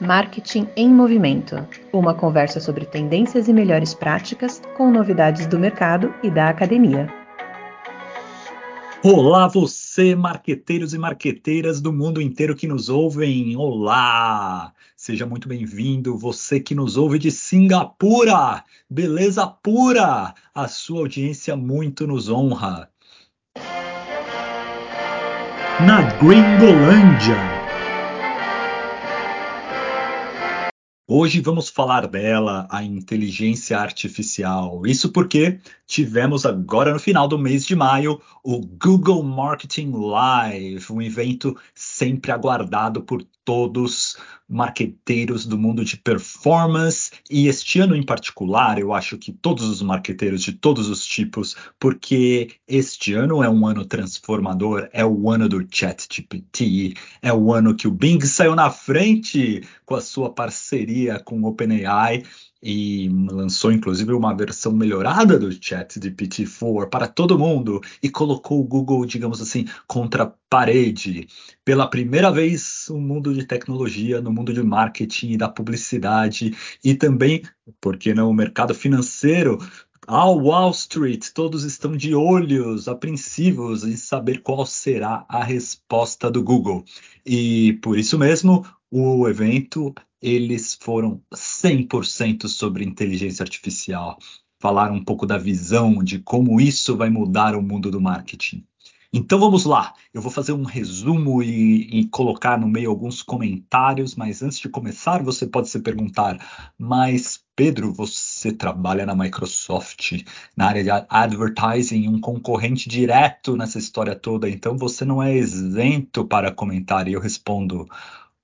Marketing em Movimento uma conversa sobre tendências e melhores práticas com novidades do mercado e da academia. Olá, você, marqueteiros e marqueteiras do mundo inteiro que nos ouvem. Olá! Seja muito bem-vindo, você que nos ouve de Singapura. Beleza pura! A sua audiência muito nos honra. Na Gringolândia Hoje vamos falar dela, a inteligência artificial. Isso porque tivemos agora no final do mês de maio o Google Marketing Live, um evento sempre aguardado por todos marqueteiros do mundo de performance e este ano em particular, eu acho que todos os marqueteiros de todos os tipos, porque este ano é um ano transformador, é o ano do ChatGPT, é o ano que o Bing saiu na frente com a sua parceria com o OpenAI e lançou inclusive uma versão melhorada do Chat GPT-4 para todo mundo e colocou o Google, digamos assim, contra a parede. Pela primeira vez, no mundo de tecnologia, no mundo de marketing e da publicidade e também, por que não, o mercado financeiro, ao Wall Street, todos estão de olhos apreensivos em saber qual será a resposta do Google. E por isso mesmo, o evento eles foram 100% sobre inteligência artificial. Falaram um pouco da visão de como isso vai mudar o mundo do marketing. Então vamos lá, eu vou fazer um resumo e, e, colocar no meio alguns comentários, mas antes de começar, você pode se perguntar: mas Pedro, você trabalha na Microsoft, na área de advertising, um concorrente direto nessa história toda, então você não é isento para comentar. E eu respondo: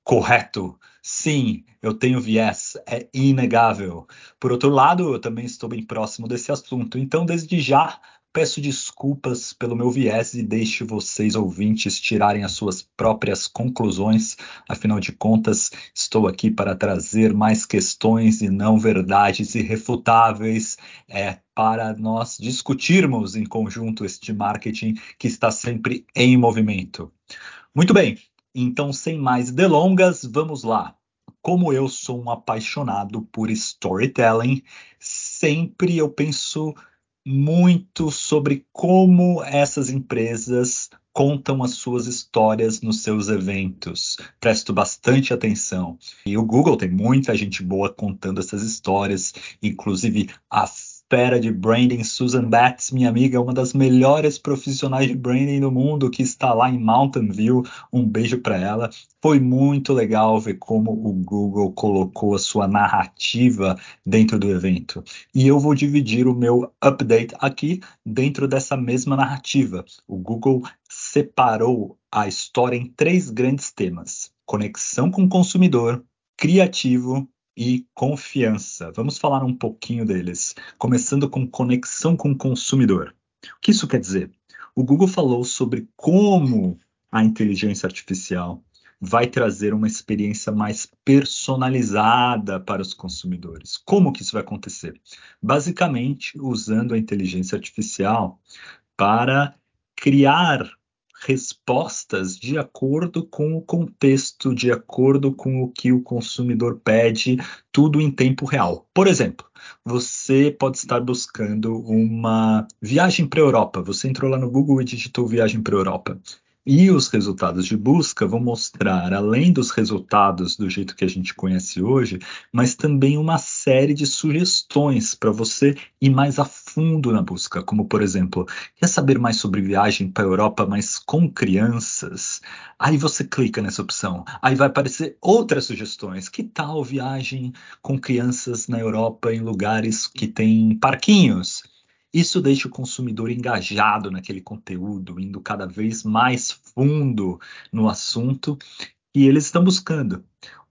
correto. Sim, eu tenho viés, é inegável. Por outro lado, eu também estou bem próximo desse assunto, então, desde já, peço desculpas pelo meu viés e deixo vocês, ouvintes, tirarem as suas próprias conclusões. Afinal de contas, estou aqui para trazer mais questões e não verdades irrefutáveis é, para nós discutirmos em conjunto este marketing que está sempre em movimento. Muito bem, então, sem mais delongas, vamos lá. Como eu sou um apaixonado por storytelling, sempre eu penso muito sobre como essas empresas contam as suas histórias nos seus eventos. Presto bastante atenção. E o Google tem muita gente boa contando essas histórias, inclusive a fera de branding, Susan Batts, minha amiga, é uma das melhores profissionais de branding do mundo, que está lá em Mountain View. Um beijo para ela. Foi muito legal ver como o Google colocou a sua narrativa dentro do evento. E eu vou dividir o meu update aqui dentro dessa mesma narrativa. O Google separou a história em três grandes temas: conexão com o consumidor, criativo e confiança. Vamos falar um pouquinho deles, começando com conexão com o consumidor. O que isso quer dizer? O Google falou sobre como a inteligência artificial vai trazer uma experiência mais personalizada para os consumidores. Como que isso vai acontecer? Basicamente, usando a inteligência artificial para criar respostas de acordo com o contexto, de acordo com o que o consumidor pede, tudo em tempo real. Por exemplo, você pode estar buscando uma viagem para a Europa. Você entrou lá no Google e digitou viagem para a Europa. E os resultados de busca vão mostrar, além dos resultados do jeito que a gente conhece hoje, mas também uma série de sugestões para você ir mais a fundo na busca, como por exemplo, quer saber mais sobre viagem para a Europa, mas com crianças? Aí você clica nessa opção, aí vai aparecer outras sugestões. Que tal viagem com crianças na Europa em lugares que têm parquinhos? Isso deixa o consumidor engajado naquele conteúdo, indo cada vez mais fundo no assunto e eles estão buscando.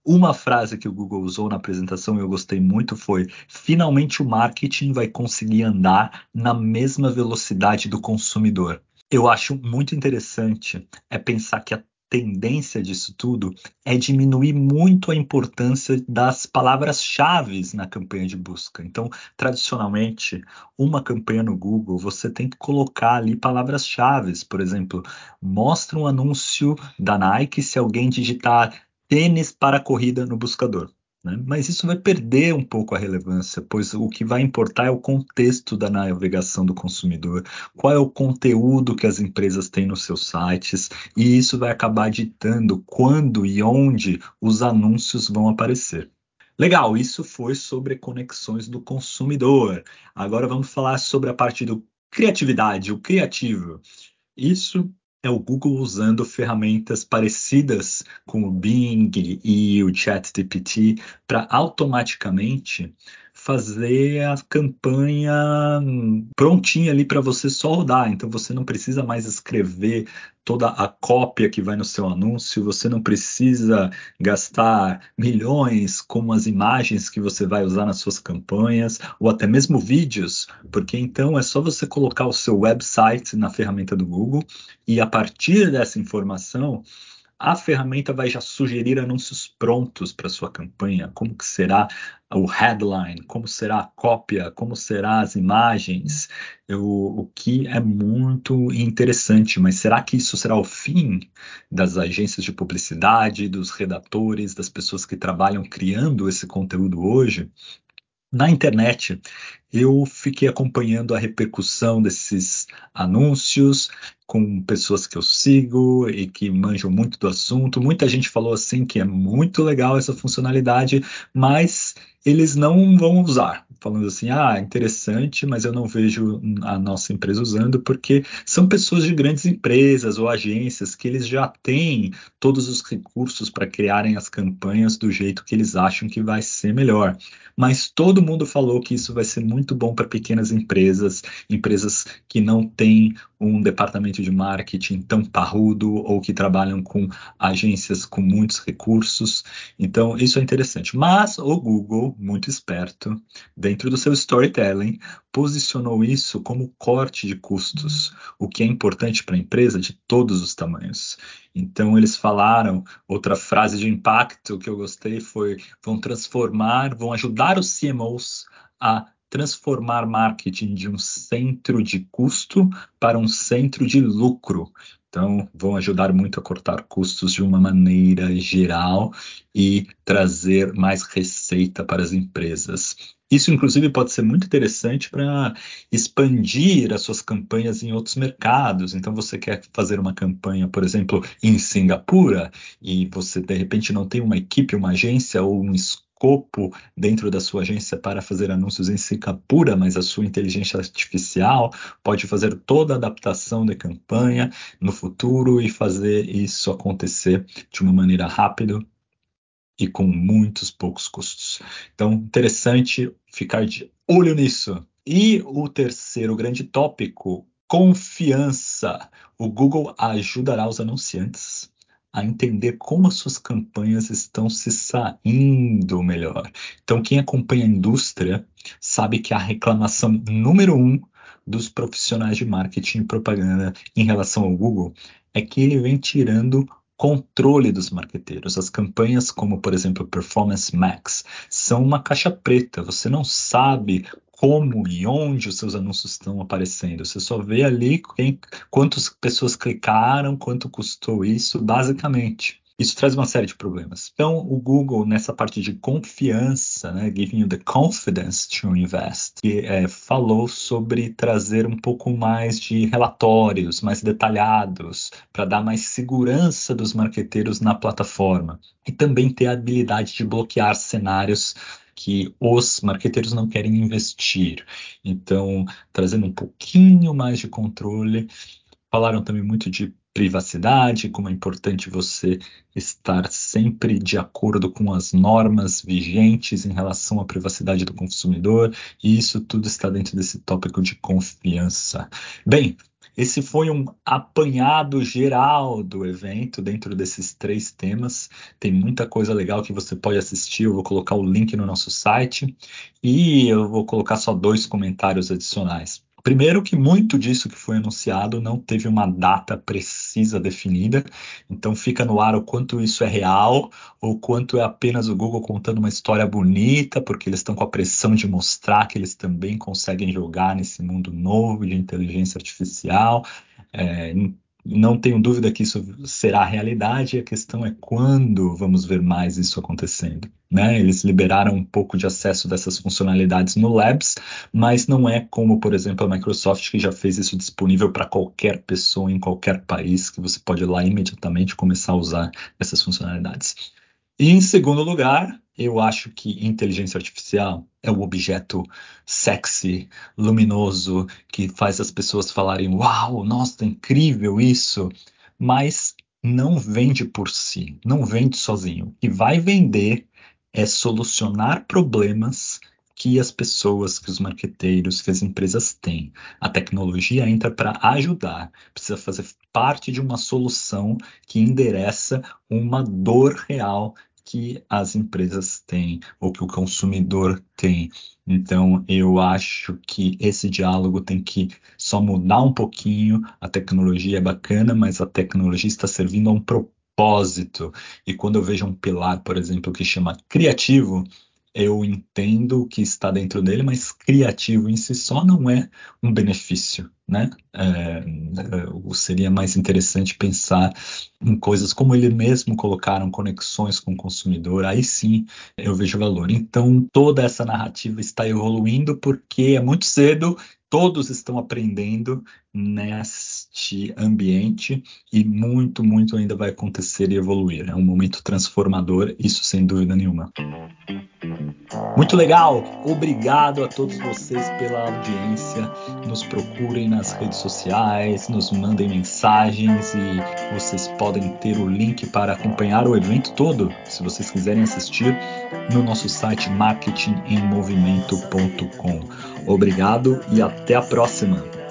Uma frase que o Google usou na apresentação e eu gostei muito foi: finalmente o marketing vai conseguir andar na mesma velocidade do consumidor. Eu acho muito interessante é pensar que a tendência disso tudo é diminuir muito a importância das palavras-chave na campanha de busca. Então, tradicionalmente, uma campanha no Google, você tem que colocar ali palavras-chave. Por exemplo, mostra um anúncio da Nike se alguém digitar tênis para corrida no buscador. Né? Mas isso vai perder um pouco a relevância, pois o que vai importar é o contexto da navegação do consumidor, qual é o conteúdo que as empresas têm nos seus sites, e isso vai acabar ditando quando e onde os anúncios vão aparecer. Legal, isso foi sobre conexões do consumidor. Agora vamos falar sobre a parte do criatividade, o criativo. Isso é o Google usando ferramentas parecidas com o Bing e o ChatGPT para automaticamente fazer a campanha prontinha ali para você só rodar. Então você não precisa mais escrever toda a cópia que vai no seu anúncio, você não precisa gastar milhões com as imagens que você vai usar nas suas campanhas, ou até mesmo vídeos, porque então é só você colocar o seu website na ferramenta do Google e a partir dessa informação a ferramenta vai já sugerir anúncios prontos para sua campanha, como que será o headline, como será a cópia, como serão as imagens, o que é muito interessante, mas será que isso será o fim das agências de publicidade, dos redatores, das pessoas que trabalham criando esse conteúdo hoje? Na internet, eu fiquei acompanhando a repercussão desses anúncios com pessoas que eu sigo e que manjam muito do assunto. Muita gente falou assim que é muito legal essa funcionalidade, mas eles não vão usar, falando assim, ah, interessante, mas eu não vejo a nossa empresa usando, porque são pessoas de grandes empresas ou agências que eles já têm todos os recursos para criarem as campanhas do jeito que eles acham que vai ser melhor. Mas todo mundo falou que isso vai ser muito bom para pequenas empresas, empresas que não têm um departamento de marketing tão parrudo ou que trabalham com agências com muitos recursos. Então, isso é interessante. Mas o Google, muito esperto, dentro do seu storytelling, posicionou isso como corte de custos, o que é importante para a empresa de todos os tamanhos. Então, eles falaram, outra frase de impacto que eu gostei foi: vão transformar, vão ajudar os CMOs a transformar marketing de um centro de custo para um centro de lucro. Então, vão ajudar muito a cortar custos de uma maneira geral e trazer mais receita para as empresas. Isso, inclusive, pode ser muito interessante para expandir as suas campanhas em outros mercados. Então, você quer fazer uma campanha, por exemplo, em Singapura, e você, de repente, não tem uma equipe, uma agência ou um dentro da sua agência para fazer anúncios em Singapura, mas a sua inteligência artificial pode fazer toda a adaptação da campanha no futuro e fazer isso acontecer de uma maneira rápida e com muitos poucos custos. Então, interessante ficar de olho nisso. E o terceiro grande tópico, confiança. O Google ajudará os anunciantes a entender como as suas campanhas estão se saindo melhor. Então, quem acompanha a indústria sabe que a reclamação número um dos profissionais de marketing e propaganda em relação ao Google é que ele vem tirando controle dos marqueteiros. As campanhas, como por exemplo Performance Max, são uma caixa preta. Você não sabe como e onde os seus anúncios estão aparecendo. Você só vê ali quem, quantas pessoas clicaram, quanto custou isso, basicamente. Isso traz uma série de problemas. Então, o Google, nessa parte de confiança, né, giving you the confidence to invest, que, é, falou sobre trazer um pouco mais de relatórios mais detalhados, para dar mais segurança dos marqueteiros na plataforma. E também ter a habilidade de bloquear cenários que os marqueteiros não querem investir. Então, trazendo um pouquinho mais de controle. Falaram também muito de privacidade, como é importante você estar sempre de acordo com as normas vigentes em relação à privacidade do consumidor, e isso tudo está dentro desse tópico de confiança. Bem, esse foi um apanhado geral do evento dentro desses três temas. Tem muita coisa legal que você pode assistir. Eu vou colocar o link no nosso site e eu vou colocar só dois comentários adicionais. Primeiro que muito disso que foi anunciado não teve uma data precisa definida, então fica no ar o quanto isso é real ou quanto é apenas o Google contando uma história bonita, porque eles estão com a pressão de mostrar que eles também conseguem jogar nesse mundo novo de inteligência artificial. É, não tenho dúvida que isso será realidade, a questão é quando vamos ver mais isso acontecendo. Né? Eles liberaram um pouco de acesso dessas funcionalidades no Labs, mas não é como, por exemplo, a Microsoft, que já fez isso disponível para qualquer pessoa em qualquer país, que você pode ir lá imediatamente começar a usar essas funcionalidades. E em segundo lugar, eu acho que inteligência artificial é o objeto sexy, luminoso, que faz as pessoas falarem: Uau, nossa, incrível isso! Mas não vende por si, não vende sozinho. O que vai vender é solucionar problemas que as pessoas, que os marqueteiros, que as empresas têm. A tecnologia entra para ajudar, precisa fazer parte de uma solução que endereça uma dor real que as empresas têm ou que o consumidor tem. Então, eu acho que esse diálogo tem que só mudar um pouquinho. A tecnologia é bacana, mas a tecnologia está servindo a um propósito. E quando eu vejo um pilar, por exemplo, que chama criativo, eu entendo o que está dentro dele, mas criativo em si só não é um benefício, né? É, seria mais interessante pensar em coisas como ele mesmo colocaram, conexões com o consumidor, aí sim eu vejo valor. Então, toda essa narrativa está evoluindo porque é muito cedo, todos estão aprendendo neste ambiente e muito, muito ainda vai acontecer e evoluir. É um momento transformador, isso sem dúvida nenhuma. Muito legal! Obrigado a todos vocês pela audiência. Nos procurem nas redes sociais, nos mandem mensagens e vocês podem ter o link para acompanhar o evento todo, se vocês quiserem assistir, no nosso site marketingemmovimento.com. Obrigado e até a próxima!